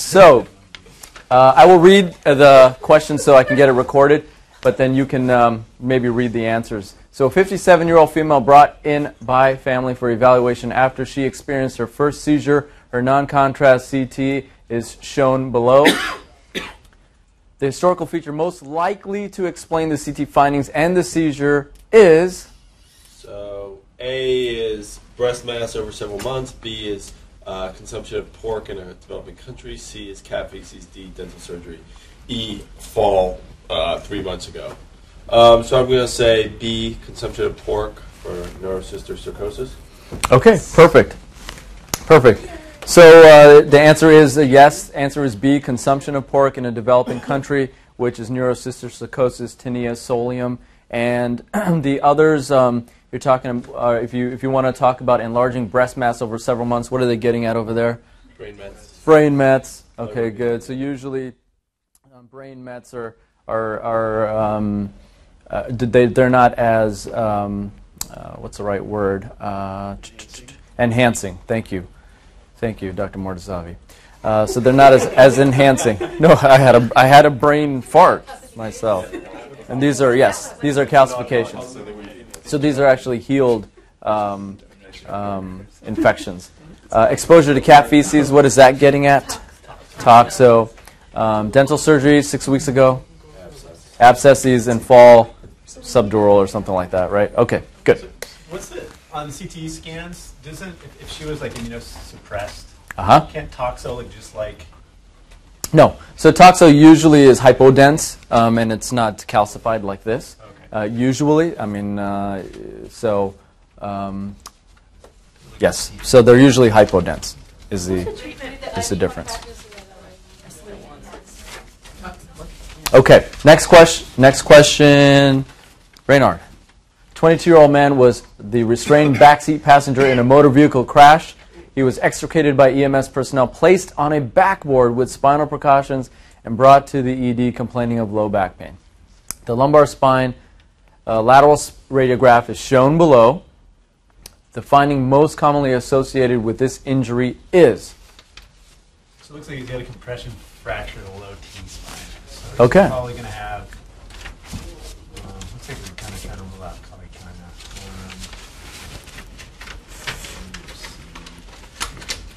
So, uh, I will read the question so I can get it recorded, but then you can um, maybe read the answers. So, a 57 year old female brought in by family for evaluation after she experienced her first seizure. Her non contrast CT is shown below. the historical feature most likely to explain the CT findings and the seizure is. So, A is breast mass over several months, B is uh, consumption of pork in a developing country. C is cat feces. D dental surgery. E fall uh, three months ago. Um, so I'm going to say B consumption of pork for neurocysticercosis. Okay, perfect, perfect. So uh, the answer is yes. Answer is B consumption of pork in a developing country, which is neurocysticercosis Taenia solium, and the others. Um, you're talking uh, if you if you want to talk about enlarging breast mass over several months. What are they getting at over there? Brain mets. Brain mets. Okay, good. So usually, um, brain mets are are are um, uh, they they're not as um, uh, what's the right word? Uh, enhancing. Thank you, thank you, Dr. Mortazavi. Uh, so they're not as, as enhancing. No, I had a I had a brain fart myself, and these are yes, these are calcifications. So these are actually healed um, um, infections. Uh, exposure to cat feces, what is that getting at? Toxo. Um, dental surgery six weeks ago. Abscesses and fall subdural or something like that, right? Okay, good. What's the on the CT scans? Doesn't if, if she was like immunosuppressed, Uh huh. can't toxo look just like No. So toxo usually is hypodense um, and it's not calcified like this. Uh, usually, I mean, uh, so um, yes. So they're usually hypodense. Is the is the difference? Okay. Next question. Next question. Reynard. 22-year-old man was the restrained backseat passenger in a motor vehicle crash. He was extricated by EMS personnel, placed on a backboard with spinal precautions, and brought to the ED complaining of low back pain. The lumbar spine uh, lateral radiograph is shown below. The finding most commonly associated with this injury is So it looks like he's got a compression fracture of the low T spine. So Okay. Probably going to have. Um, looks like we're kind of trying to rule out probably kind of.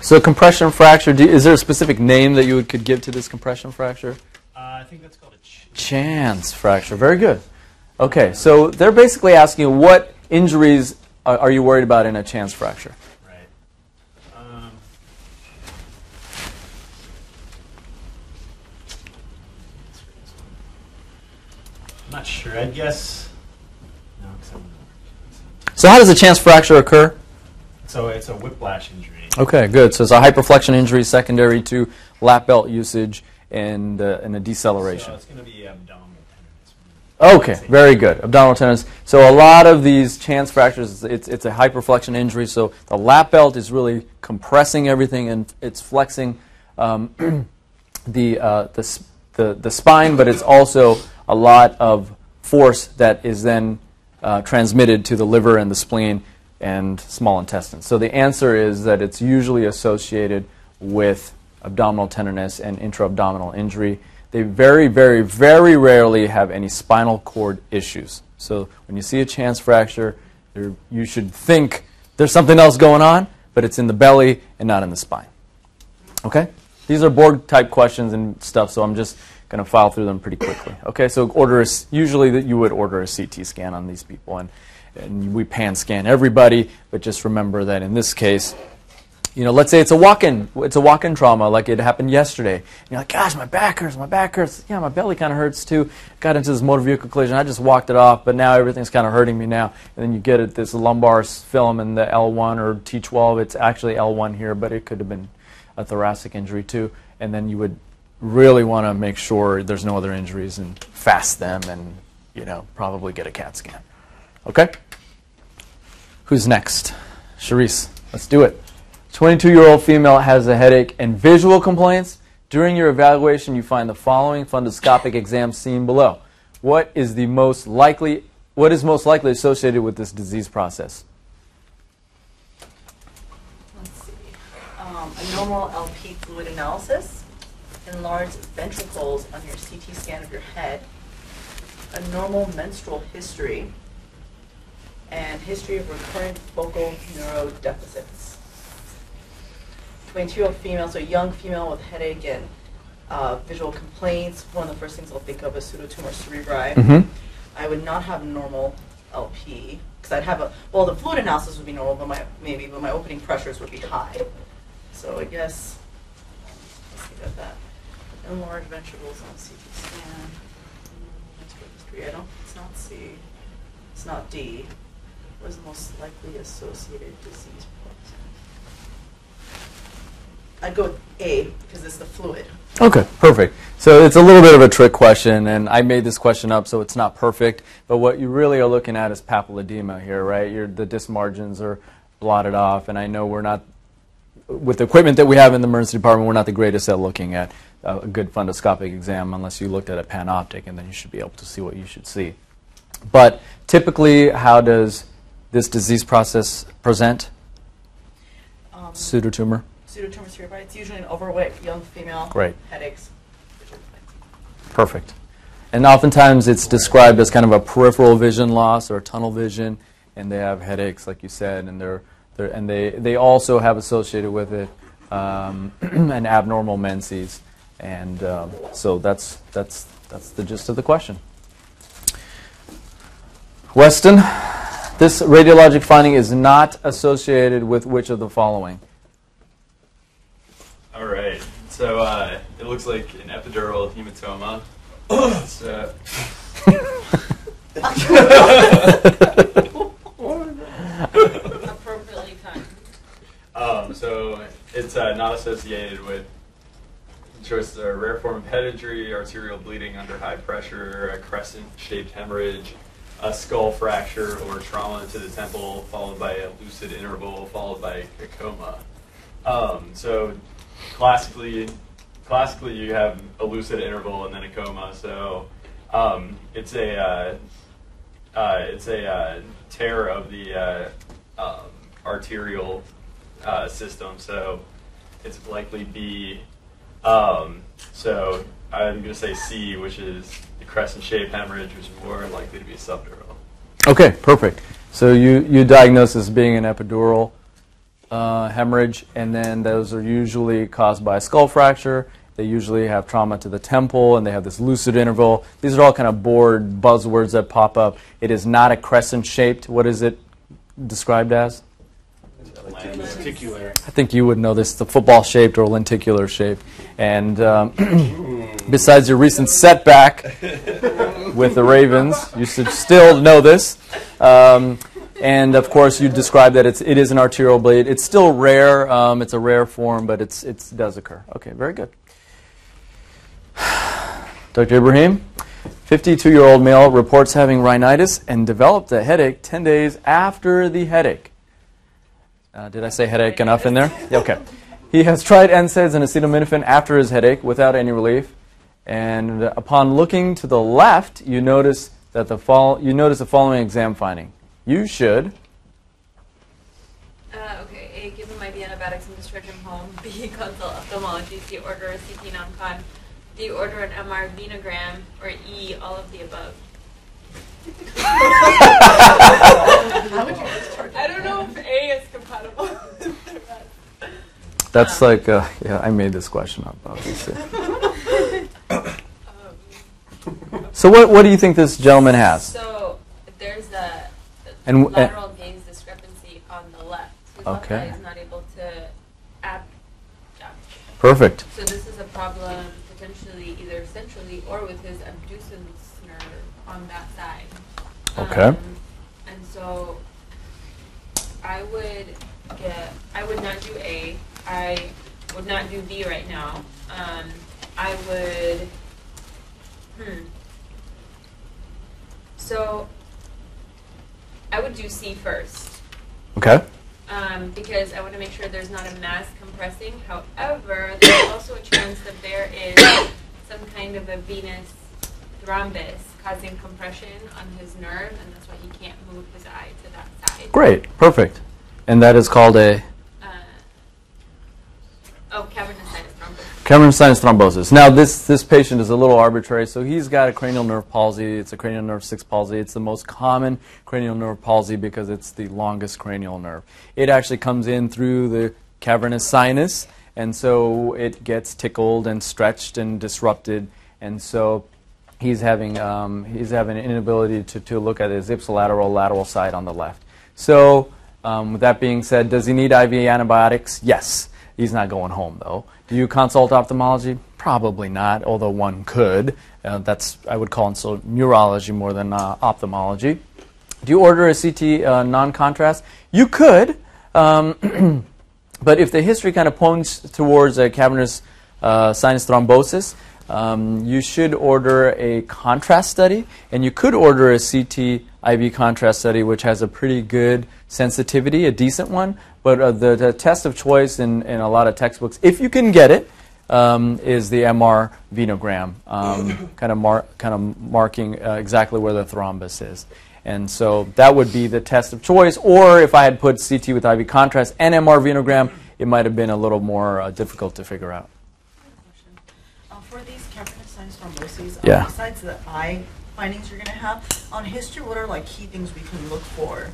so compression fracture. Do, is there a specific name that you would, could give to this compression fracture? Uh, I think that's called a. Ch- Chance fracture. Very good. Okay, so they're basically asking what injuries are, are you worried about in a chance fracture? right. Um, I'm not sure. I'd guess. No, So how does a chance fracture occur? So it's a whiplash injury. Okay, good. So it's a hyperflexion injury secondary to lap belt usage and, uh, and a deceleration. So it's going to be abdominal tenderness. Okay, very good. Abdominal tendons. So a lot of these chance fractures, it's, it's a hyperflexion injury. So the lap belt is really compressing everything and it's flexing um, the, uh, the, the, the spine, but it's also a lot of force that is then uh, transmitted to the liver and the spleen and small intestine. So the answer is that it's usually associated with abdominal tenderness and intra-abdominal injury. They very, very, very rarely have any spinal cord issues. So when you see a chance fracture, you should think there's something else going on, but it's in the belly and not in the spine. Okay? These are board type questions and stuff, so I'm just going to file through them pretty quickly. Okay, so order a, usually that you would order a CT scan on these people, and, and we pan scan everybody, but just remember that in this case, you know, let's say it's a walk-in, it's a walk-in trauma, like it happened yesterday. And you're like, gosh, my back hurts, my back hurts. Yeah, my belly kind of hurts too. Got into this motor vehicle collision. I just walked it off, but now everything's kind of hurting me now. And then you get it, this lumbar film in the L1 or T12. It's actually L1 here, but it could have been a thoracic injury too. And then you would really want to make sure there's no other injuries and fast them and, you know, probably get a CAT scan. Okay? Who's next? Charisse, let's do it. 22 year old female has a headache and visual complaints. During your evaluation, you find the following fundoscopic exams seen below. What is the most likely what is most likely associated with this disease process? Let's see. Um, a normal LP fluid analysis. enlarged ventricles on your CT scan of your head, a normal menstrual history, and history of recurrent focal neurodeficits. 22-year-old female, so a young female with headache and uh, visual complaints. One of the first things I'll think of is pseudotumor cerebri. Mhm. I would not have normal LP because I'd have a well, the fluid analysis would be normal, but my maybe, but my opening pressures would be high. So I guess let's see about that. Enlarged ventricles on CT scan. Menstrual history. I don't. It's not C. It's not D. What is the most likely associated disease process? I'd go with A because it's the fluid. Okay, perfect. So it's a little bit of a trick question, and I made this question up so it's not perfect. But what you really are looking at is papilledema here, right? Your, the disc margins are blotted off, and I know we're not, with the equipment that we have in the emergency department, we're not the greatest at looking at a good fundoscopic exam unless you looked at a panoptic, and then you should be able to see what you should see. But typically, how does this disease process present? Um, Pseudotumor? Pseudotumor cerebri. It's usually an overweight young female. Great. Headaches. Perfect. And oftentimes it's described as kind of a peripheral vision loss or tunnel vision, and they have headaches, like you said, and they're, they're and they, they also have associated with it um, an abnormal menses, and um, so that's that's that's the gist of the question. Weston, this radiologic finding is not associated with which of the following? All right. So uh, it looks like an epidural hematoma. Uh, appropriately timed. um, so it's uh, not associated with choices are rare form of head injury, arterial bleeding under high pressure, a crescent-shaped hemorrhage, a skull fracture or trauma to the temple, followed by a lucid interval, followed by a coma. Um, so classically, classically you have a lucid interval and then a coma. So um, it's a uh, uh, it's a uh, tear of the uh, um, arterial uh, system. So it's likely B. Um, so I'm going to say C, which is the crescent-shaped hemorrhage, which is more likely to be subdural. Okay, perfect. So you, you diagnose as being an epidural uh, hemorrhage, and then those are usually caused by a skull fracture. They usually have trauma to the temple, and they have this lucid interval. These are all kind of board buzzwords that pop up. It is not a crescent shaped. What is it described as? Lenticular. I think you would know this. The football shaped or lenticular shape. And um, besides your recent setback with the Ravens, you should still know this. Um, and of course, you described that it's, it is an arterial bleed. It's still rare. Um, it's a rare form, but it's, it does occur. Okay, very good. Dr. Ibrahim, 52 year old male reports having rhinitis and developed a headache 10 days after the headache. Uh, did I say headache enough in there? Yeah, okay. He has tried NSAIDs and acetaminophen after his headache without any relief. And uh, upon looking to the left, you notice that the you notice the following exam finding. You should Uh, okay, A, give him IV antibiotics and discharge him home. B, consult ophthalmology. C, order a CT non-con. D, order an MR venogram. Or E, all of the above. How would you discharge? I don't know if A is compatible with the. That's like, uh, yeah, I made this question up, obviously. Um, So, what, what do you think this gentleman has? So there's a And w- lateral gaze discrepancy on the left. His left Okay. eye is not able to abduct. Perfect. So this is a problem potentially either centrally or with his abducens nerve on that side. Okay. Um, and so I would get, I would not do A. I would not do B right now. Um, I would, hmm. So I would do C first Okay. um, because I want to make sure there's not a mass compressing. However, there's also a chance that there is some kind of a venous thrombus causing compression on his nerve, and that's why he can't move his eye to that side. Great. Perfect. And that is called a. Uh, oh, cavernous Cavernous sinus thrombosis. Now, this, this patient is a little arbitrary. So he's got a cranial nerve palsy. It's a cranial nerve 6 palsy. It's the most common cranial nerve palsy because it's the longest cranial nerve. It actually comes in through the cavernous sinus, and so it gets tickled and stretched and disrupted. And so he's having, um, he's having an inability to, to look at his ipsilateral lateral side on the left. So, um, with that being said, does he need IV antibiotics? Yes. He's not going home, though. Do you consult ophthalmology? Probably not, although one could. Uh, that's I would call so neurology more than uh, ophthalmology. Do you order a CT uh, non-contrast? You could, um, but if the history kind of points towards a cavernous uh, sinus thrombosis, um, you should order a contrast study, and you could order a CT IV contrast study, which has a pretty good sensitivity, a decent one. But uh, the, the, test of choice in, in a lot of textbooks, if you can get it, um, is the MR venogram, um, kind of mar- kind of marking uh, exactly where the thrombus is. And so that would be the test of choice. Or if I had put CT with IV contrast and MR venogram, it might have been a little more uh, difficult to figure out. Uh, for these cavernous sinus thromboses, Yeah. uh, besides the eye findings you're going to have, on history, what are like key things we can look for?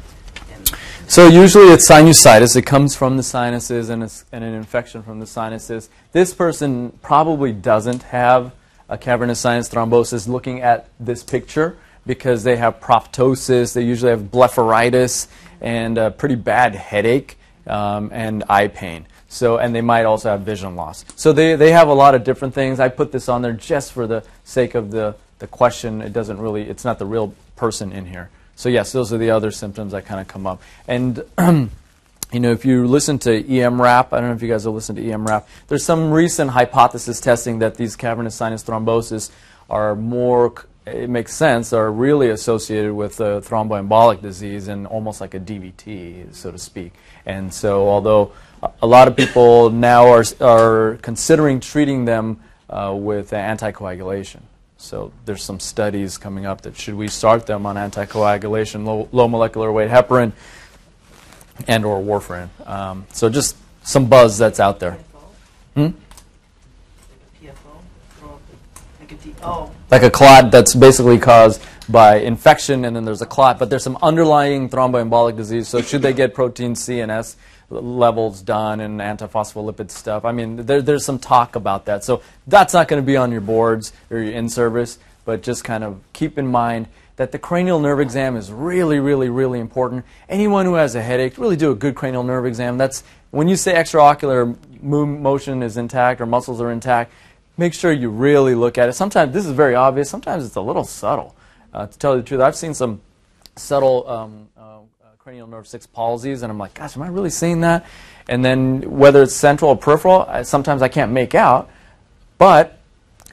So usually it's sinusitis. It comes from the sinuses and, it's, and an infection from the sinuses. This person probably doesn't have a cavernous sinus thrombosis looking at this picture because they have proptosis. They usually have blepharitis and a pretty bad headache um, and eye pain. So, and they might also have vision loss. So they, they have a lot of different things. I put this on there just for the sake of the, the question. It doesn't really, it's not the real person in here. So yes, those are the other symptoms that kind of come up. And you know, if you listen to EM EMRAP, I don't know if you guys have listened to EM EMRAP. There's some recent hypothesis testing that these cavernous sinus thrombosis are more. It makes sense. Are really associated with uh, thromboembolic disease and almost like a DVT, so to speak. And so, although a lot of people now are are considering treating them uh, with anticoagulation. So there's some studies coming up that should we start them on anticoagulation, low, low molecular weight heparin, and or warfarin. Um, so just some buzz that's out there. PFO? Hmm? PFO? Throw up Like a D- Like a clot that's basically caused by infection, and then there's a clot, but there's some underlying thromboembolic disease. So should they get protein C and S levels done and antiphospholipid stuff? I mean, there, there's some talk about that. So that's not going to be on your boards or your in-service, but just kind of keep in mind that the cranial nerve exam is really, really, really important. Anyone who has a headache, really do a good cranial nerve exam. That's when you say extraocular mo- motion is intact or muscles are intact. Make sure you really look at it. Sometimes this is very obvious. Sometimes it's a little subtle. Uh, to tell you the truth, I've seen some subtle um, uh, cranial nerve six palsies, and I'm like, gosh, am I really seeing that? And then whether it's central or peripheral, I, sometimes I can't make out, but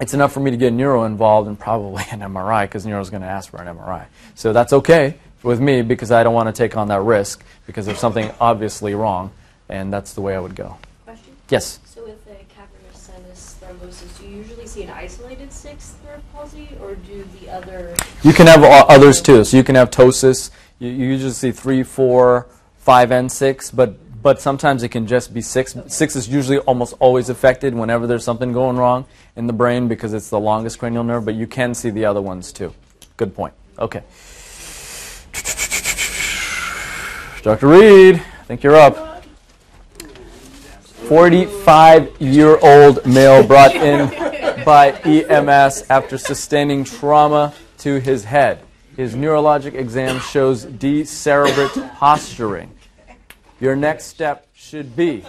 it's enough for me to get neuro involved and probably an MRI because neuro is going to ask for an MRI. So that's okay with me because I don't want to take on that risk because there's something obviously wrong, and that's the way I would go. Question? Yes. So with a cavernous sinus thrombosis, do you usually see an isolated sixth nerve palsy, or do the other? You can have others too. So you can have ptosis. You, you usually see three, four, five, and six, but but sometimes it can just be six. Six is usually almost always affected whenever there's something going wrong in the brain because it's the longest cranial nerve. But you can see the other ones too. Good point. Okay. Dr. Reed, I think you're up. 45 year old male brought in by EMS after sustaining trauma to his head. His neurologic exam shows decerebrate posturing. Your next step should be.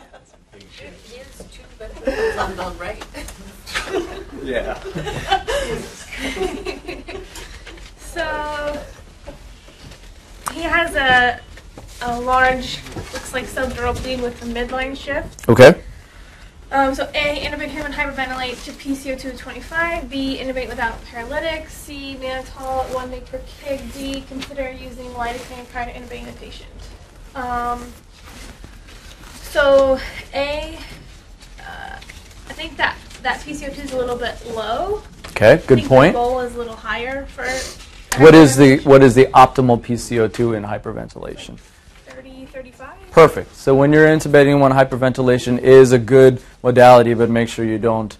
Yeah. So he has a a large, looks like subdural bleed with a midline shift. okay. Um, so A, intubate him and hyperventilate to PCO2 of 25. B, intubate without paralytic. C, mannitol at 1 mg per kg. D, consider using lidocaine prior to intubating the patient. Um, so A, uh, I think that that PCO2 is a little bit low. Okay. Good point. The goal is a little higher for. What is the what is the optimal PCO2 in hyperventilation? 30, 35. Perfect. So when you're intubating one, hyperventilation is a good modality, but make sure you don't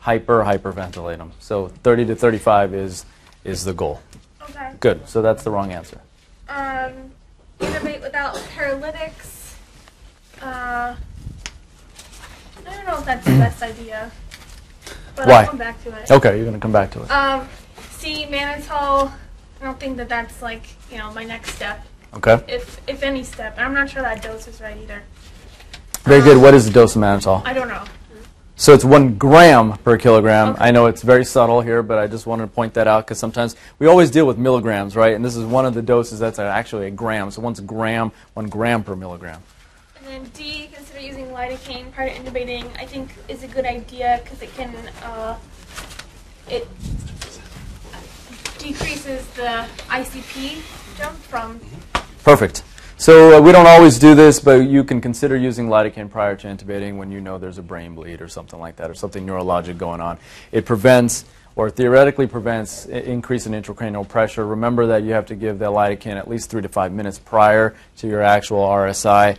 hyper hyperventilate them. So 30 to 35 is is the goal. Okay. Good. So that's the wrong answer. Um, intubate without paralytics. Uh, I don't know if that's the best idea. But Why? I'll come back to it. Okay, you're going to come back to it. Um, see, mannitol. I don't think that that's like you know my next step, Okay. if if any step. I'm not sure that dose is right either. Very good. What is the dose of mannitol? I don't know. So it's one gram per kilogram. Okay. I know it's very subtle here, but I just wanted to point that out because sometimes we always deal with milligrams, right? And this is one of the doses that's actually a gram. So one's a gram, one gram per milligram. And then D, consider using lidocaine prior to intubating. I think is a good idea because it can uh, it decreases the ICP jump from. Perfect. So uh, we don't always do this, but you can consider using lidocaine prior to intubating when you know there's a brain bleed or something like that, or something neurologic going on. It prevents, or theoretically prevents, increase in intracranial pressure. Remember that you have to give the lidocaine at least three to five minutes prior to your actual RSI.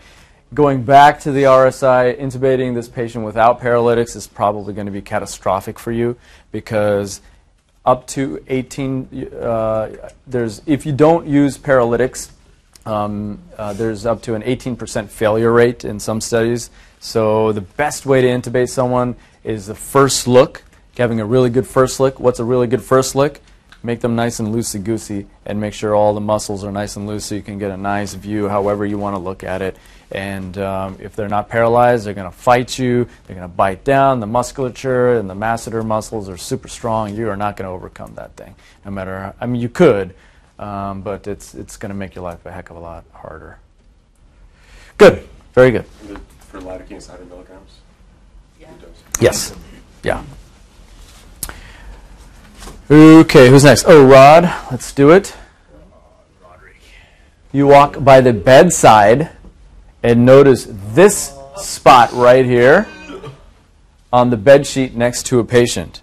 Going back to the RSI, intubating this patient without paralytics is probably going to be catastrophic for you because up to 18 uh, there's if you don't use paralytics um, uh, there's up to an 18% failure rate in some studies. So the best way to intubate someone is the first look having a really good first look. What's a really good first look? Make them nice and loosey goosey and make sure all the muscles are nice and loose so you can get a nice view however you want to look at it. And um, if they're not paralyzed they're going to fight you they're going to bite down the musculature and the masseter muscles are super strong you are not going to overcome that thing no matter i mean you could um, but it's, it's going to make your life a heck of a lot harder. Good. Very good. And the- For lidocaine, it's 100 milligrams. Yeah. Yes. Yeah. Okay who's next? Oh rod let's do it. You walk by the bedside and notice this spot right here on the bed sheet next to a patient.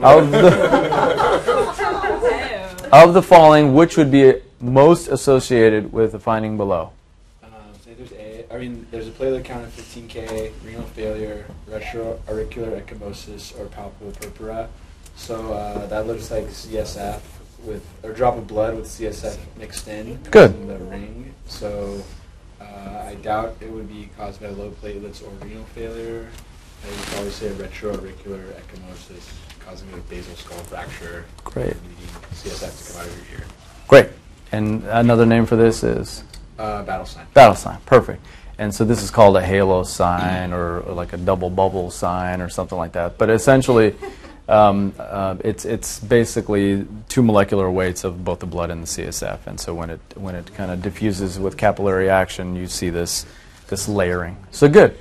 Of the, of the following, which would be most associated with the finding below? Um, say there's A. I mean, there's a platelet count of 15K, renal failure, retroauricular ecchymosis, or palpable purpura. So uh, that looks like CSF with or drop of blood with CSF mixed in. Good. In the ring. So uh, I doubt it would be caused by low platelets or renal failure. I would probably say retroauricular ecchymosis causing a basal skull fracture. Great. and CSF to come out of your ear. Great. And another name for this is Uh, battle sign. battle sign. Perfect. And so this is called a halo sign or, or like a double bubble sign or something like that. But essentially, um, uh, it's it's basically two molecular weights of both the blood and the CSF. And so when it when it kind of diffuses with capillary action, you see this this layering. So good.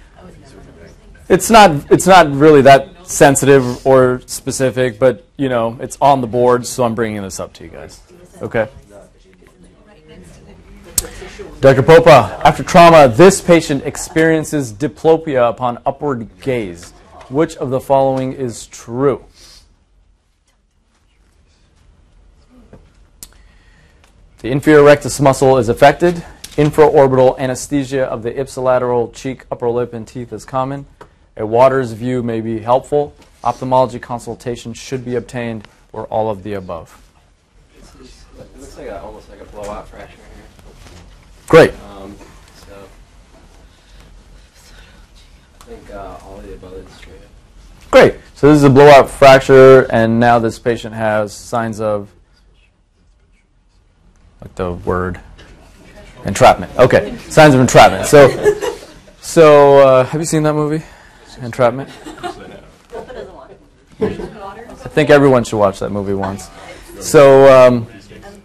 It's not it's not really that sensitive or specific, but you know it's on the board, so I'm bringing this up to you guys. Okay. Dr. Popa, after trauma, this patient experiences diplopia upon upward gaze. Which of the following is true? The inferior rectus muscle is affected. Infraorbital anesthesia of the ipsilateral cheek, upper lip, and teeth is common. A Waters view may be helpful. Ophthalmology consultation should be obtained, or all of the above. It looks like a, almost like a blowout fracture here. Great. Um, so I think uh, all of the above is true. Great. So this is a blowout fracture, and now this patient has signs of, like the word, entrapment. Okay, signs of entrapment. So, so uh, have you seen that movie, Entrapment? I think everyone should watch that movie once. So, um,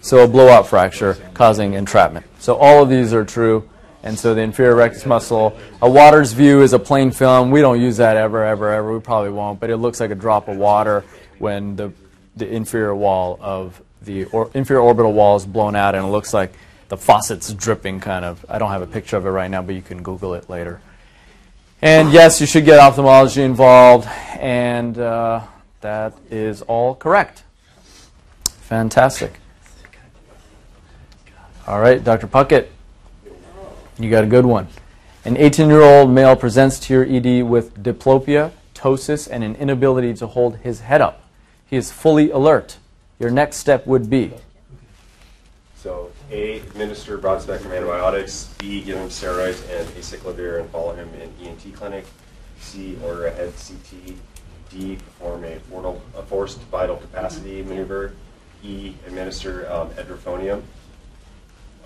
so a blowout fracture causing entrapment. So all of these are true. And so the inferior rectus muscle, a Waters view is a plain film. We don't use that ever, ever, ever. We probably won't. But it looks like a drop of water when the, the inferior wall of the or, inferior orbital wall is blown out, and it looks like the faucet's dripping. Kind of. I don't have a picture of it right now, but you can Google it later. And yes, you should get ophthalmology involved, and uh, that is all correct. Fantastic. All right, Dr. Puckett, You got a good one. An 18 year old male presents to your ED with diplopia, ptosis, and an inability to hold his head up. He is fully alert. Your next step would be So A, administer broad spectrum antibiotics. B, give him steroids and acyclovir and follow him in ENT clinic. C, order a head CT. D, perform a, a forced vital capacity maneuver. E, administer um, edrophonium.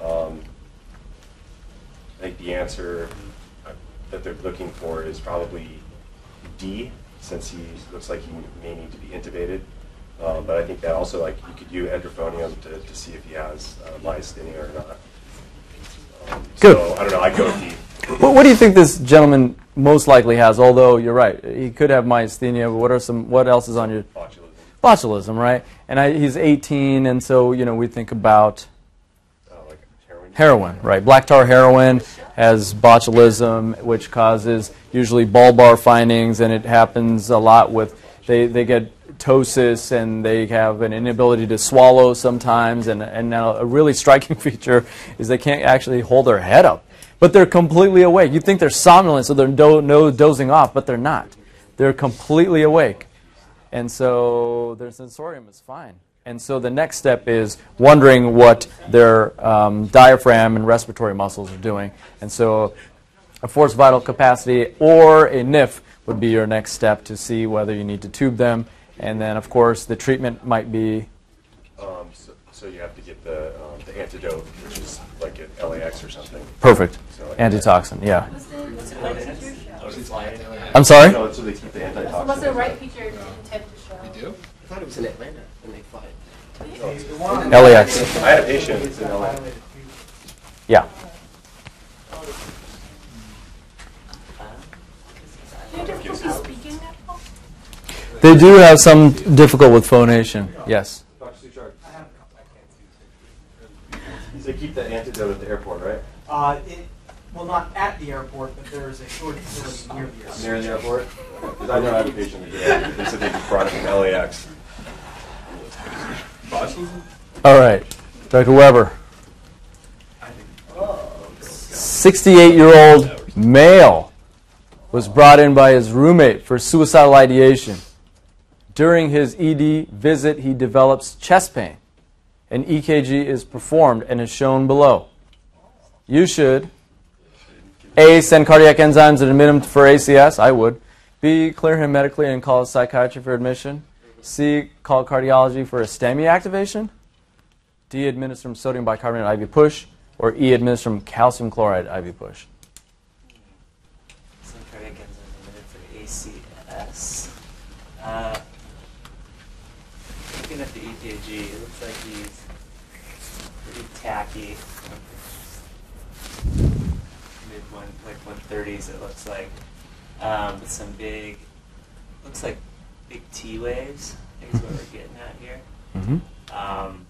Um, I think the answer uh, that they're looking for is probably D, since he looks like he may need to be intubated. Um, but I think that also, like, you could use edrophonium to, to see if he has uh, myasthenia or not. Um, Good. So, I don't know, I'd go with. What, what do you think this gentleman most likely has? Although you're right, he could have myasthenia. But what are some? What else is on your Botulism. botulism? Right, and I, he's 18, and so you know we think about like heroin. heroin. Right, black tar heroin has botulism, which causes usually bulbar findings, and it happens a lot with they they get ptosis and they have an inability to swallow sometimes, and and now a really striking feature is they can't actually hold their head up. But they're completely awake. You think they're somnolent, so they're do- no dozing off, but they're not. They're completely awake. And so their sensorium is fine. And so the next step is wondering what their um, diaphragm and respiratory muscles are doing. And so a forced vital capacity or a NIF would be your next step to see whether you need to tube them. And then, of course, the treatment might be Um, so, so you have to get the, um, the antidote, which is like an LAX or something. perfect. So, like- Antitoxin, yeah. What's the, what's the right feature show? I'm sorry? No, so they keep the antitoxin. What's the right feature intent to show? You do? I thought it was in Atlanta and they fly. LAX. I had a patient in LA. Yeah. Do you have difficulty speaking at all? They do have some difficult with phonation. Yes. Dr. Suchard. I have a couple. I can't see. They keep the antidote at the airport, right? Uh, it, well, not at the airport, but there is a storage facility near the airport. Near the airport? Because I know I have a patient who did that. They said they just brought it from LAX. All right. Dr. Weber. 68 year old male was brought in by his roommate for suicidal ideation. During his ED visit, he develops chest pain. An EKG is performed and is shown below. You should A. Send cardiac enzymes and admit him for ACS. I would. B. Clear him medically and call a psychiatry for admission. C. Call cardiology for a STEMI activation. D. Administer him sodium bicarbonate IV push. Or E. Administer him calcium chloride IV push. Some cardiac enzymes admitted for ACS. Uh, looking at the EKG, it looks like he's pretty tacky. Mid one, like 130s, it looks like. Um, with some big, looks like big T waves. I think is what we're getting at here. Mm-hmm. Um,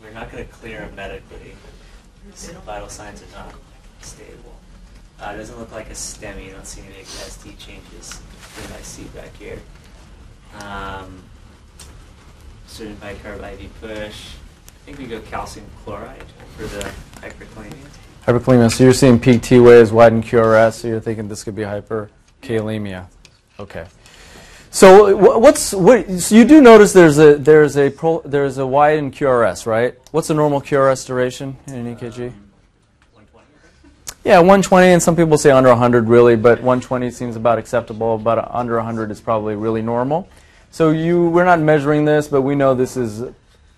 we're not going to clear him medically. His vital signs are not stable. Uh, it doesn't look like a STEMI. You don't see any big ST changes that I see back here. Um, certain bicarb IV push. I think we go calcium chloride for the hyperkalemia. Hyperkalemia. So you're seeing peak T waves, widened QRS. So you're thinking this could be hyperkalemia. Okay. So what's what? So you do notice there's a there's a pro, there's a widened QRS, right? What's the normal QRS duration in an EKG? 120 um, Yeah, 120, and some people say under 100 really, but 120 seems about acceptable. But under 100 is probably really normal. So you, we're not measuring this, but we know this is,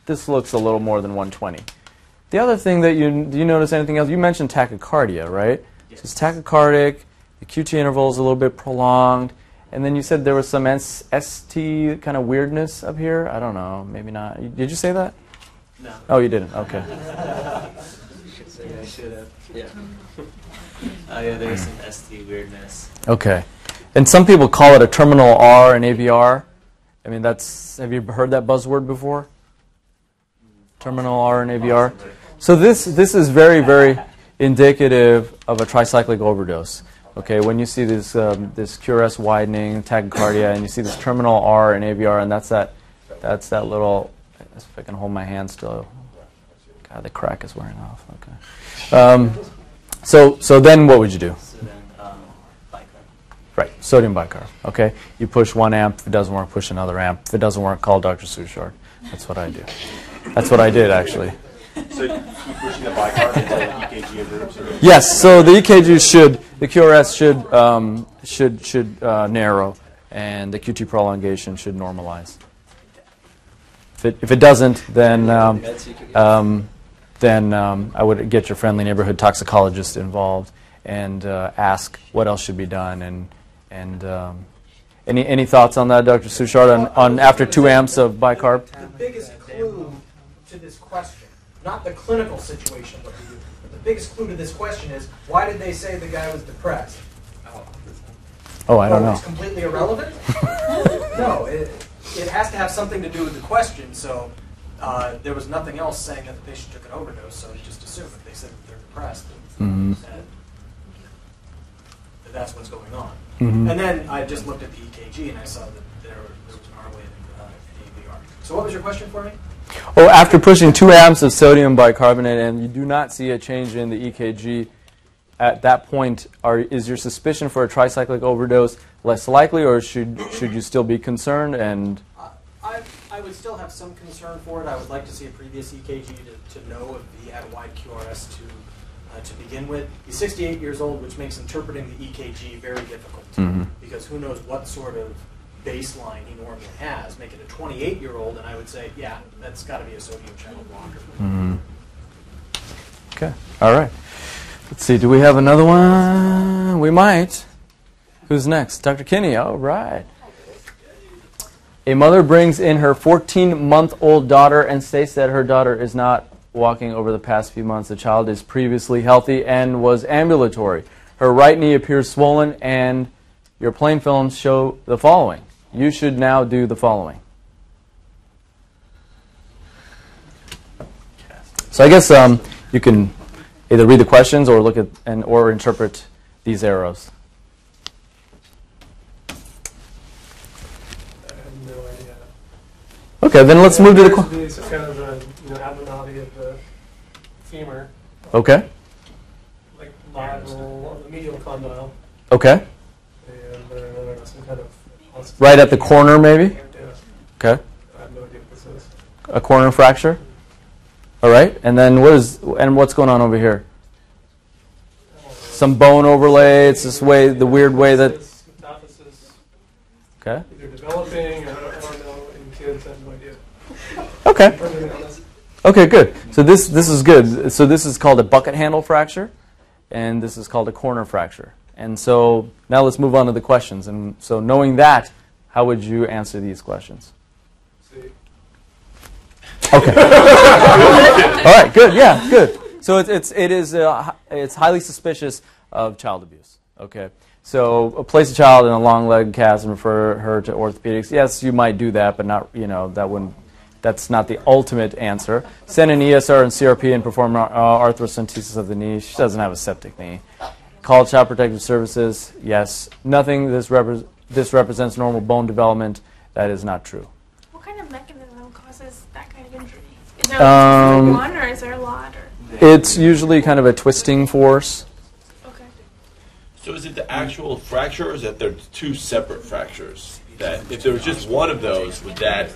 this looks a little more than 120. The other thing that you, do you notice anything else? You mentioned tachycardia, right? So it's tachycardic, the QT interval is a little bit prolonged, and then you said there was some S- ST kind of weirdness up here. I don't know, maybe not. Did you say that? No. Oh, you didn't. Okay. I should have. Yeah. Oh yeah, there's some ST weirdness. Okay. And some people call it a terminal R and AVR. I mean, that's, have you heard that buzzword before? Terminal R and AVR. So this, this is very, very indicative of a tricyclic overdose. Okay, when you see this, um, this QRS widening, tachycardia, and you see this terminal R and AVR, and that's that, that's that little, if I can hold my hand still. God, the crack is wearing off. Okay. Um, So, so then what would you do? So then, um, bicarb. Right, sodium bicarb. Okay, you push one amp. If it doesn't work, push another amp. If it doesn't work, call Dr. Suchard. That's what I do. That's what I did actually. So you keep pushing the bicarb until the EKG improves? or- Yes, so the EKG should, the QRS should um, should should uh, narrow, and the QT prolongation should normalize. If it, if it doesn't, then um, um, then um, I would get your friendly neighborhood toxicologist involved and uh, ask what else should be done. And and um, any any thoughts on that, Dr. Suchard, on, on after two amps of bicarb? The biggest clue to this question, not the clinical situation, what they do, but the biggest clue to this question is why did they say the guy was depressed? Oh, I don't know. It's completely irrelevant? no, it, it has to have something to do with the question. So uh, there was nothing else saying that the patient took an overdose, so you just assume if they said that they're depressed, Mhm. that, that that's what's going on. Mhm. And then I just looked at the EKG and I saw that there, there was an R wave and uh, AVR. So what was your question for me? Oh, after pushing two amps of sodium bicarbonate and you do not see a change in the EKG, at that point, are, is your suspicion for a tricyclic overdose less likely, or should should you still be concerned? And I, I would still have some concern for it. I would like to see a previous EKG to, to know if he had a wide QRS to uh, to begin with. He's 68 years old, which makes interpreting the EKG very difficult Mhm. because who knows what sort of baseline he normally has. Make it a 28 year old, and I would say, yeah, that's got to be a sodium channel blocker. Mhm. okay, all right. Let's see. Do we have another one? We might. Who's next? Dr. Kinney. All right. A mother brings in her 14 month old daughter and states that her daughter is not walking over the past few months. The child is previously healthy and was ambulatory. Her right knee appears swollen, and your plain films show the following. You should now do the following. So I guess um, you can either read the questions or look at and or interpret these arrows. I have no idea. Okay, then let's move to the. Qu- kind of a you know, the femur, okay. like lateral the medial condyle, Okay. and uh, some kind of. Right at the corner, maybe. Yeah. Okay. I have no idea what this is. A corner fracture. All right, and then what is and what's going on over here? Some bone overlay. It's this way, the weird way that. It's Okay. either developing, or I don't, I don't know, in kids, I have no idea. Okay. Okay, good. So this this is good. So this is called a bucket handle fracture, and this is called a corner fracture. And so now let's move on to the questions. And so knowing that, how would you answer these questions? See. Okay. All right. Good. Yeah. Good. So it's it's it is uh, it's highly suspicious of child abuse. Okay. So place a child in a long leg cast and refer her to orthopedics. Yes, you might do that, but not you know that wouldn't. That's not the ultimate answer. Send an ESR and CRP and perform uh, arthrocentesis of the knee. She doesn't have a septic knee. Call Child Protective Services. Yes. Nothing. This repre- this represents normal bone development. That is not true. What kind of mechanism causes that kind of injury? Is there Um, one or is there a lot? Or It's usually kind of a twisting force. okay. So is it the actual fracture, or is that they're two separate fractures? That if there was just one of those, would that?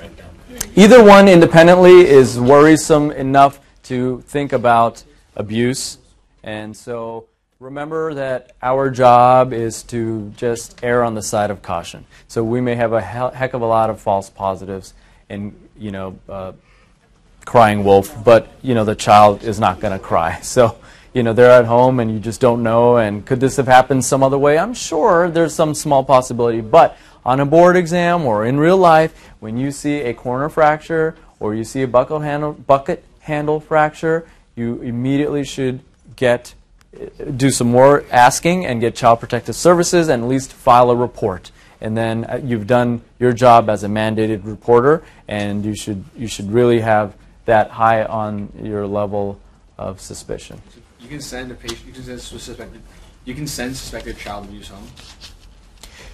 Either one independently is worrisome enough to think about abuse. And so remember that our job is to just err on the side of caution. So we may have a heck of a lot of false positives and, you know, uh, crying wolf, but, you know, the child is not going to cry. So, you know, they're at home and you just don't know. And could this have happened some other way? I'm sure there's some small possibility. But on a board exam or in real life, when you see a corner fracture or you see a bucket handle, bucket handle fracture, you immediately should get do some more asking and get Child Protective Services and at least file a report. And then uh, you've done your job as a mandated reporter, and you should you should really have that high on your level of suspicion. You can send a patient. You can send suspected. You can send suspected child abuse home.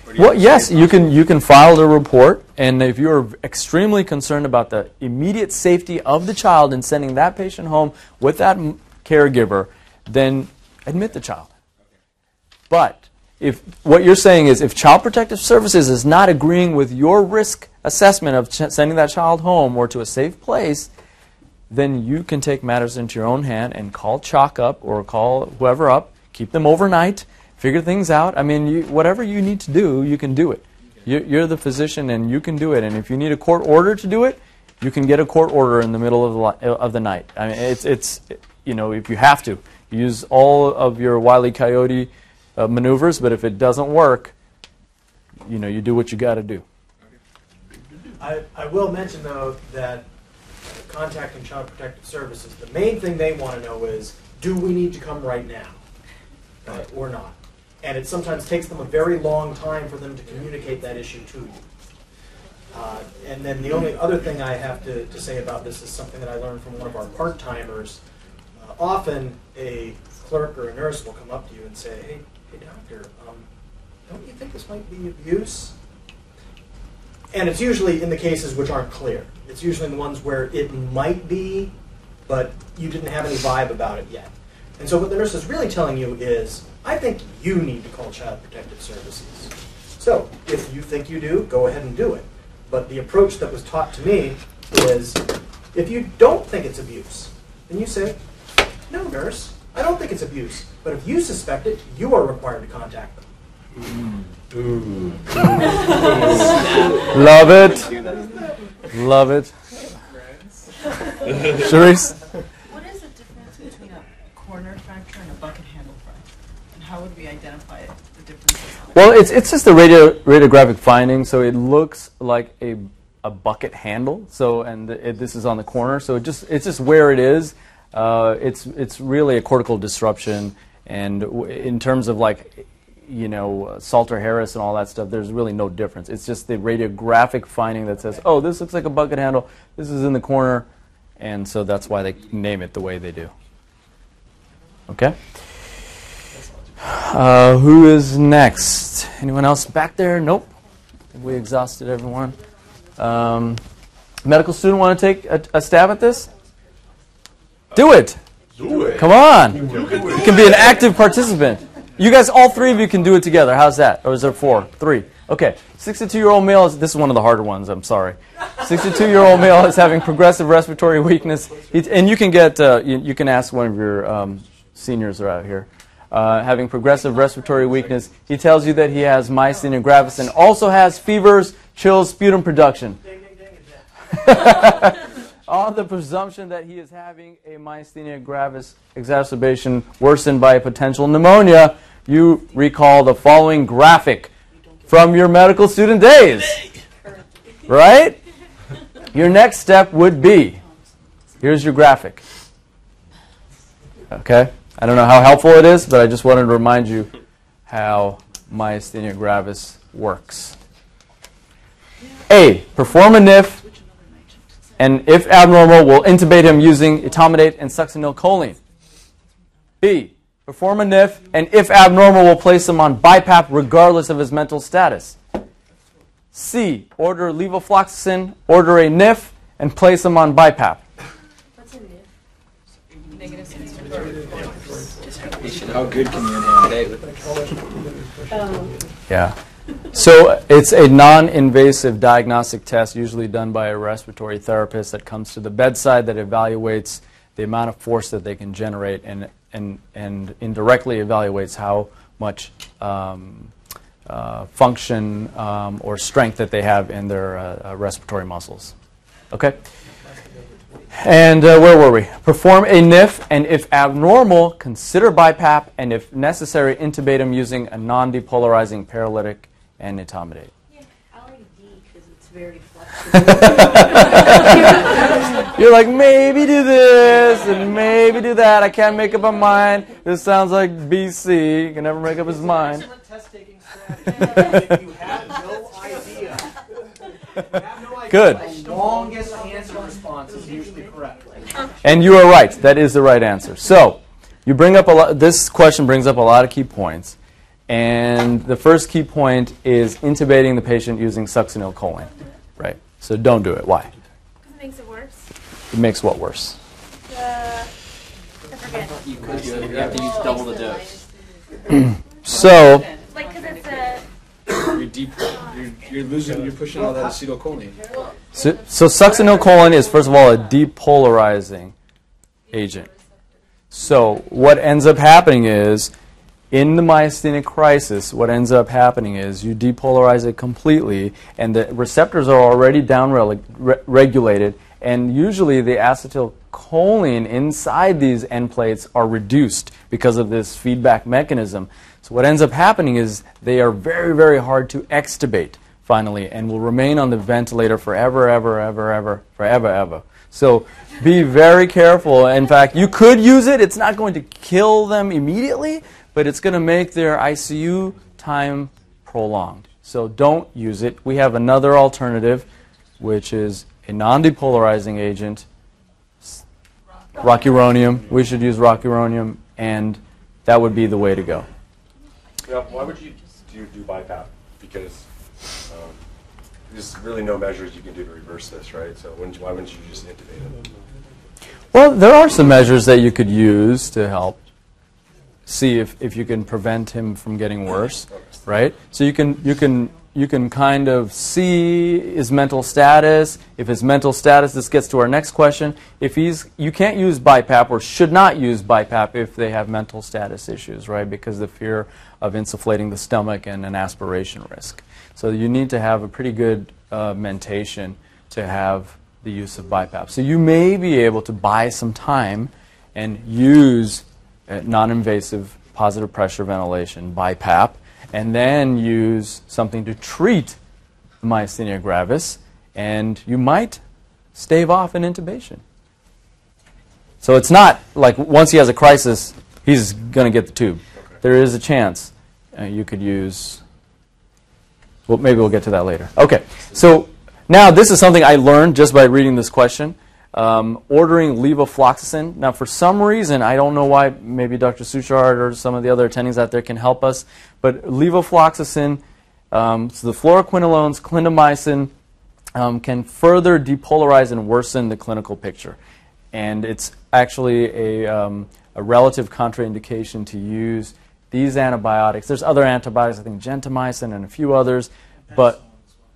Or do you Well, yes, you can you can file a report, and if you're extremely concerned about the immediate safety of the child and sending that patient home with that m- caregiver, then admit the child. But if what you're saying is if Child Protective Services is not agreeing with your risk assessment of ch- sending that child home or to a safe place, then you can take matters into your own hand and call Chalk up or call whoever up, keep them overnight, figure things out. I mean, you, whatever you need to do, you can do it. You, you're the physician and you can do it. And if you need a court order to do it, you can get a court order in the middle of the, of the night. I mean, it's, it's, you know, if you have to, use all of your Wile E. Coyote uh, maneuvers, but if it doesn't work, you know, you do what you got to do. I, I will mention, though, that uh, contacting Child Protective Services, the main thing they want to know is, do we need to come right now? Uh, or not? And it sometimes takes them a very long time for them to communicate that issue to you. Uh, and then the only other thing I have to, to say about this is something that I learned from one of our part timers. Uh, often a clerk or a nurse will come up to you and say, hey, hey doctor, um, don't you think this might be abuse? And it's usually in the cases which aren't clear. It's usually in the ones where it might be, but you didn't have any vibe about it yet. And so what the nurse is really telling you is, I think you need to call Child Protective Services. So if you think you do, go ahead and do it. But the approach that was taught to me is, if you don't think it's abuse, then you say, no, nurse, I don't think it's abuse. But if you suspect it, you are required to contact them. Love it. Love it. Sharice? What is the difference between a corner fracture and a bucket handle fracture? And how would we identify the? Well, it's, it's just a radio, radiographic finding, so it looks like a, a bucket handle. So, and it, this is on the corner, so it just it's just where it is. Uh, it's it's really a cortical disruption, and w- in terms of like, you know, Salter Harris and all that stuff, there's really no difference. It's just the radiographic finding that says, oh, this looks like a bucket handle. This is in the corner, and so that's why they name it the way they do. Okay. Uh, who is next? Anyone else back there? Nope. We exhausted everyone. Um, medical student want to take a, a stab at this? Do it. Do it. Come on. You can You can be an active participant. You guys, all three of you can do it together. How's that? Or is there four? Three. Okay. 62 year old male is, this is one of the harder ones, I'm sorry. 62 year old male is having progressive respiratory weakness. He, and you can get, uh, you, you can ask one of your um, seniors are out here. Uh, having progressive respiratory weakness. He tells you that he has myasthenia gravis and also has fevers, chills, sputum production. On the presumption that he is having a myasthenia gravis exacerbation worsened by a potential pneumonia, you recall the following graphic from your medical student days. Right? Your next step would be here's your graphic. Okay? I don't know how helpful it is, but I just wanted to remind you how myasthenia gravis works. A. Perform a NIF, and if abnormal, we'll intubate him using etomidate and succinylcholine. B. Perform a NIF, and if abnormal, we'll place him on BiPAP regardless of his mental status. C. Order levofloxacin, order a NIF, and place him on BiPAP. What's a NIF? How good can you inhale? Um, Yeah. So it's a non-invasive diagnostic test, usually done by a respiratory therapist that comes to the bedside that evaluates the amount of force that they can generate and and and indirectly evaluates how much um, uh, function um, or strength that they have in their uh, uh, respiratory muscles. Okay. And uh, where were we? Perform a NIF, and if abnormal, consider BiPAP, and if necessary, intubate him using a non-depolarizing paralytic and etomidate. yeah, I like D because it's very flexible. You're like, maybe do this and maybe do that. I can't make up my mind. This sounds like BC. He can never make up his mind. Excellent test-taking strategy. you have no idea, you have no idea, Good. The longest answer response is usually correct. And you are right. That is the right answer. So, you bring up a lot. This question brings up a lot of key points. And the first key point is intubating the patient using succinylcholine. Right. So don't do it. Why? Because it makes it worse. It makes what worse? The, the You could. You have to use double the dose. So, Like, because it's a. You're deep. You're, you're losing. You're pushing all that acetylcholine. so, so succinylcholine is first of all a depolarizing agent. So what ends up happening is, in the myasthenic crisis, what ends up happening is you depolarize it completely, and the receptors are already down-regulated, and usually the acetylcholine inside these end plates are reduced because of this feedback mechanism. What ends up happening is they are very, very hard to extubate finally, and will remain on the ventilator forever, ever, ever, ever, forever, ever. So be very careful. In fact, you could use it. It's not going to kill them immediately, but it's going to make their ICU time prolonged. So don't use it. We have another alternative, which is a non-depolarizing agent, rocuronium. We should use rocuronium, and that would be the way to go. Now, why would you do, do BiPAP? Because um, there's really no measures you can do to reverse this, right? So wouldn't you, why wouldn't you just intubate him? Well, there are some measures that you could use to help see if, if you can prevent him from getting worse, right? So you can you can you can kind of see his mental status. If his mental status, this gets to our next question. If he's you can't use BiPAP or should not use BiPAP if they have mental status issues, right? Because the fear of insufflating the stomach and an aspiration risk. So you need to have a pretty good uh, mentation to have the use of BiPAP. So you may be able to buy some time and use uh, non-invasive positive pressure ventilation, BiPAP, and then use something to treat myasthenia gravis, and you might stave off an intubation. So it's not like once he has a crisis, he's going to get the tube. There is a chance uh, you could use. Well, maybe we'll get to that later. Okay, so now this is something I learned just by reading this question. Um, ordering levofloxacin. Now, for some reason, I don't know why. Maybe Dr. Suchard or some of the other attendings out there can help us. But levofloxacin, um, so the fluoroquinolones, clindamycin, um, can further depolarize and worsen the clinical picture. And it's actually a, um, a relative contraindication to use these antibiotics. There's other antibiotics, I think gentamicin and a few others, but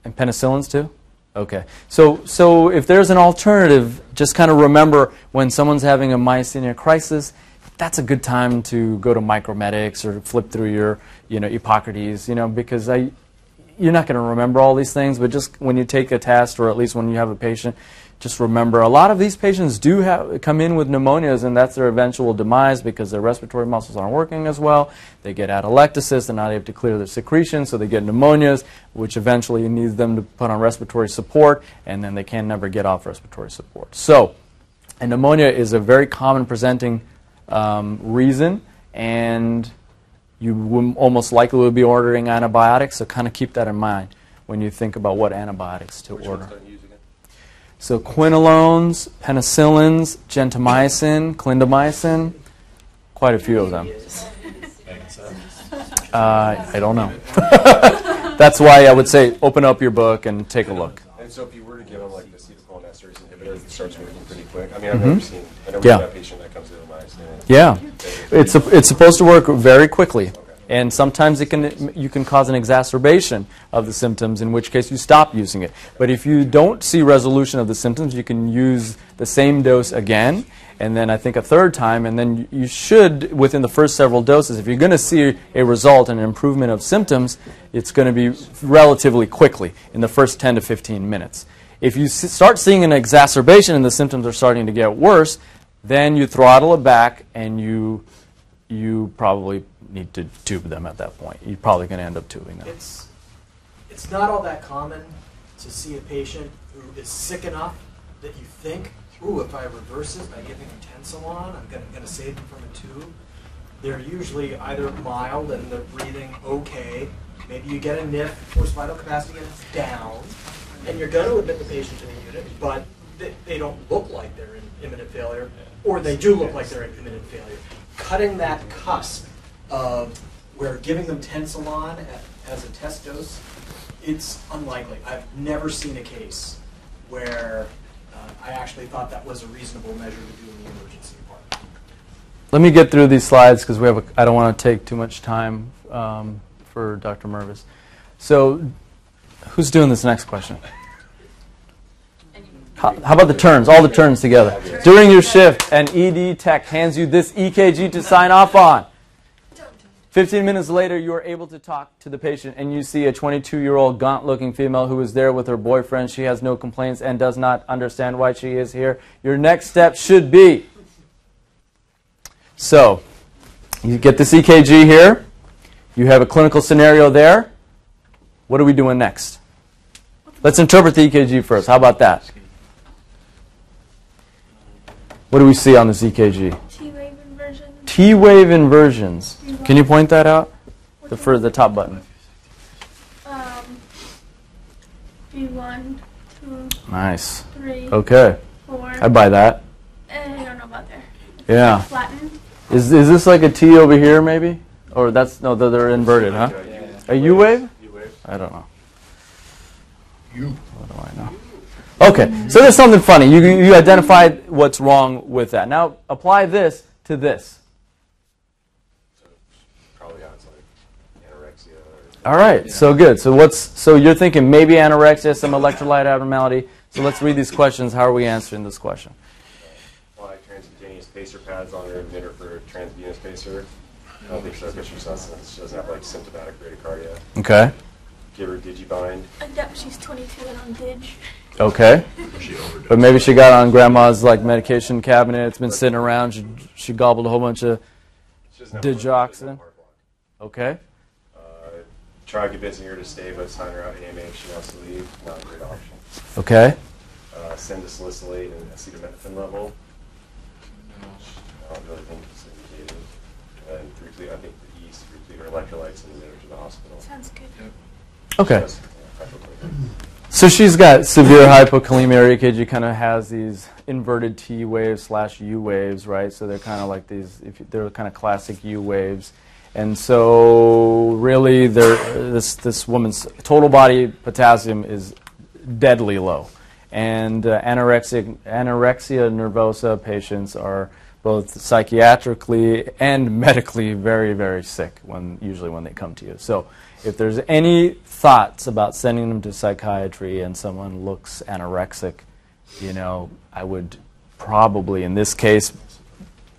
and penicillins too. Okay. So so if there's an alternative, just kind of remember when someone's having a myasthenia crisis, that's a good time to go to Micromedex or flip through your you know Hippocrates, you know, because I you're not going to remember all these things, but just when you take a test or at least when you have a patient, just remember a lot of these patients do have, come in with pneumonias, and that's their eventual demise because their respiratory muscles aren't working as well. They get atelectasis, they're not able to clear their secretions, so they get pneumonias, which eventually needs them to put on respiratory support, and then they can never get off respiratory support. So, and pneumonia is a very common presenting um, reason, and you will almost likely will be ordering antibiotics, so kind of keep that in mind when you think about what antibiotics to Which order. ones don't you use again? So quinolones, penicillins, gentamicin, clindamycin, quite a few of them. Uh, I don't know. That's why I would say open up your book and take a look. And so if you were to give him like the acetylcholinesterase inhibitor, it starts working pretty quick. I mean, I've never Mhm. seen. I never Yeah. seen a patient that comes in with myasthenia. Yeah, it's it's supposed to work very quickly, and sometimes it can you can cause an exacerbation of the symptoms, in which case you stop using it. But if you don't see resolution of the symptoms, you can use the same dose again, and then I think a third time, and then you should within the first several doses, if you're going to see a result and an improvement of symptoms, it's going to be relatively quickly in the first 10 to 15 minutes. If you start seeing an exacerbation and the symptoms are starting to get worse, then you throttle it back and you you probably need to tube them at that point. You're probably going to end up tubing them. It's it's not all that common to see a patient who is sick enough that you think, ooh, if I reverse it by giving them tensilon, I'm going to save them from a tube. They're usually either mild and they're breathing okay. Maybe you get a NIF, forced vital capacity and it's down, and you're going to admit the patient to the unit, but they, they don't look like they're in imminent failure, or they do look like they're in imminent failure. Cutting that cusp of where giving them tensilon as a test dose, it's unlikely. I've never seen a case where uh, I actually thought that was a reasonable measure to do in the emergency department. let me get through these slides because we have. A, I don't want to take too much time um, for Dr. Mervis. So, who's doing this next question? How, how about the turns? All the turns together. During your shift, an ED tech hands you this EKG to sign off on. 15 minutes later, you are able to talk to the patient, and you see a 22 year old gaunt looking female who is there with her boyfriend. She has no complaints and does not understand why she is here. Your next step should be so, you get this EKG here, you have a clinical scenario there. What are we doing next? Let's interpret the EKG first. How about that? What do we see on this EKG? T-wave inversions. Can you point that out? The for the top button. Um, V1, 2, Nice. 3, Okay. 4. I buy that. Eh, I don't know about there. Yeah. Flatten. Is is this like a T over here maybe? Or that's no, they're, they're inverted, huh? A U wave? I don't know. You. What do I know? Okay, so there's something funny. You you identified what's wrong with that. Now apply this to this. Probably has like anorexia. Or All right, so good. So what's so you're thinking maybe anorexia, some electrolyte abnormality. So let's read these questions. How are we answering this question? Apply transcutaneous pacer pads on her emitter for transvenous pacer. I don't think so because she's not, she doesn't have like symptomatic bradycardia. Okay. Give her digibind. Uh, Adapt, she's 22 and on Dig. Okay. But maybe she got on grandma's like medication cabinet. It's been sitting around. She, she gobbled a whole bunch of She doesn't have blood pressure, digoxin. Okay. Uh, try convincing her to stay, but sign her out AMA if she wants to leave. Not a great option. Okay. Uh, send to salicylate and acetaminophen level. I don't really think it's indicated. And three cle- I think the E's three cleaner electrolytes and admit her to the hospital. Sounds good. Okay. Yes, yeah. So she's got severe hypokalemia. EKG kind of has these inverted T waves slash U waves, right? So they're kind of like these. If they're kind of classic U waves, and so really, this this woman's total body potassium is deadly low, and uh, anorexic anorexia nervosa patients are both psychiatrically and medically very very sick when usually when they come to you. So if there's any thoughts about sending them to psychiatry and someone looks anorexic, you know, I would probably in this case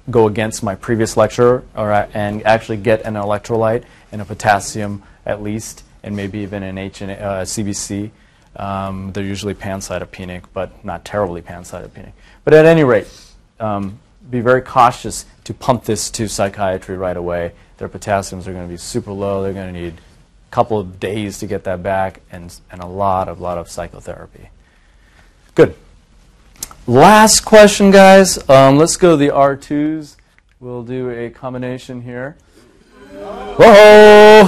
go against my previous lecture or, and actually get an electrolyte and a potassium at least, and maybe even an H and uh, CBC. Um, they're usually pancytopenic, but not terribly pancytopenic. But at any rate, um, be very cautious to pump this to psychiatry right away. Their potassiums are going to be super low. They're going to need a couple of days to get that back, and and a lot of lot of psychotherapy. Good. Last question, guys. Um, let's go to the R2s. We'll do a combination here. Whoa!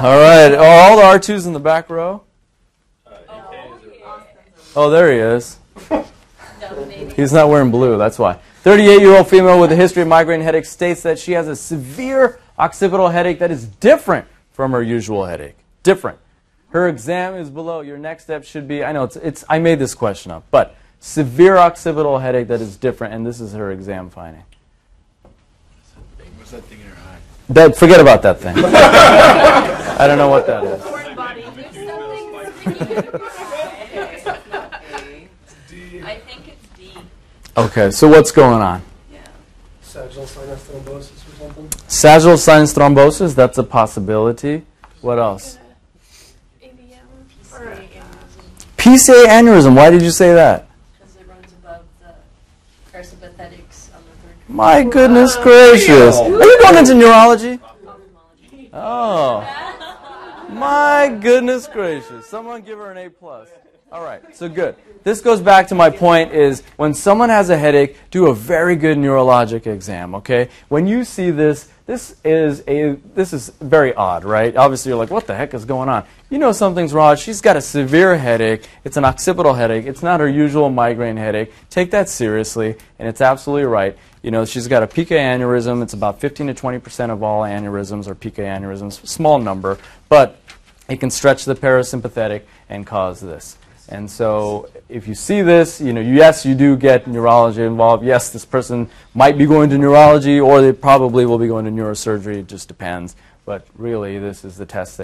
All right. Are all the R2s in the back row? Oh, there he is. He's not wearing blue, that's why. 38 year old female with a history of migraine headache states that she has a severe occipital headache that is different from her usual headache. Different. Her exam is below. Your next step should be I know it's, it's I made this question up, but severe occipital headache that is different, and this is her exam finding. What's that thing in her eye? That, forget about that thing. I don't know what that is. Foreign body. There's something, something you can I think it's D. Okay, so what's going on? Sagittal sinus thrombosis or something. Sagittal sinus thrombosis, that's a possibility. What else? PCA aneurysm, why did you say that? Because it runs above the parasympathetics on the third. My goodness gracious. Are you going into neurology? Oh. My goodness gracious. Someone give her an A plus. All right, so good. This goes back to my point is when someone has a headache, do a very good neurologic exam, okay? When you see this, this is a this is very odd, right? Obviously you're like, what the heck is going on? You know something's wrong. She's got a severe headache. It's an occipital headache. It's not her usual migraine headache. Take that seriously, and it's absolutely right. You know, she's got a PK aneurysm. It's about 15 to 20% of all aneurysms are PK aneurysms, small number, but it can stretch the parasympathetic and cause this. And so if you see this, you know, yes, you do get neurology involved. Yes, this person might be going to neurology or they probably will be going to neurosurgery. It just depends. But really, this is the test that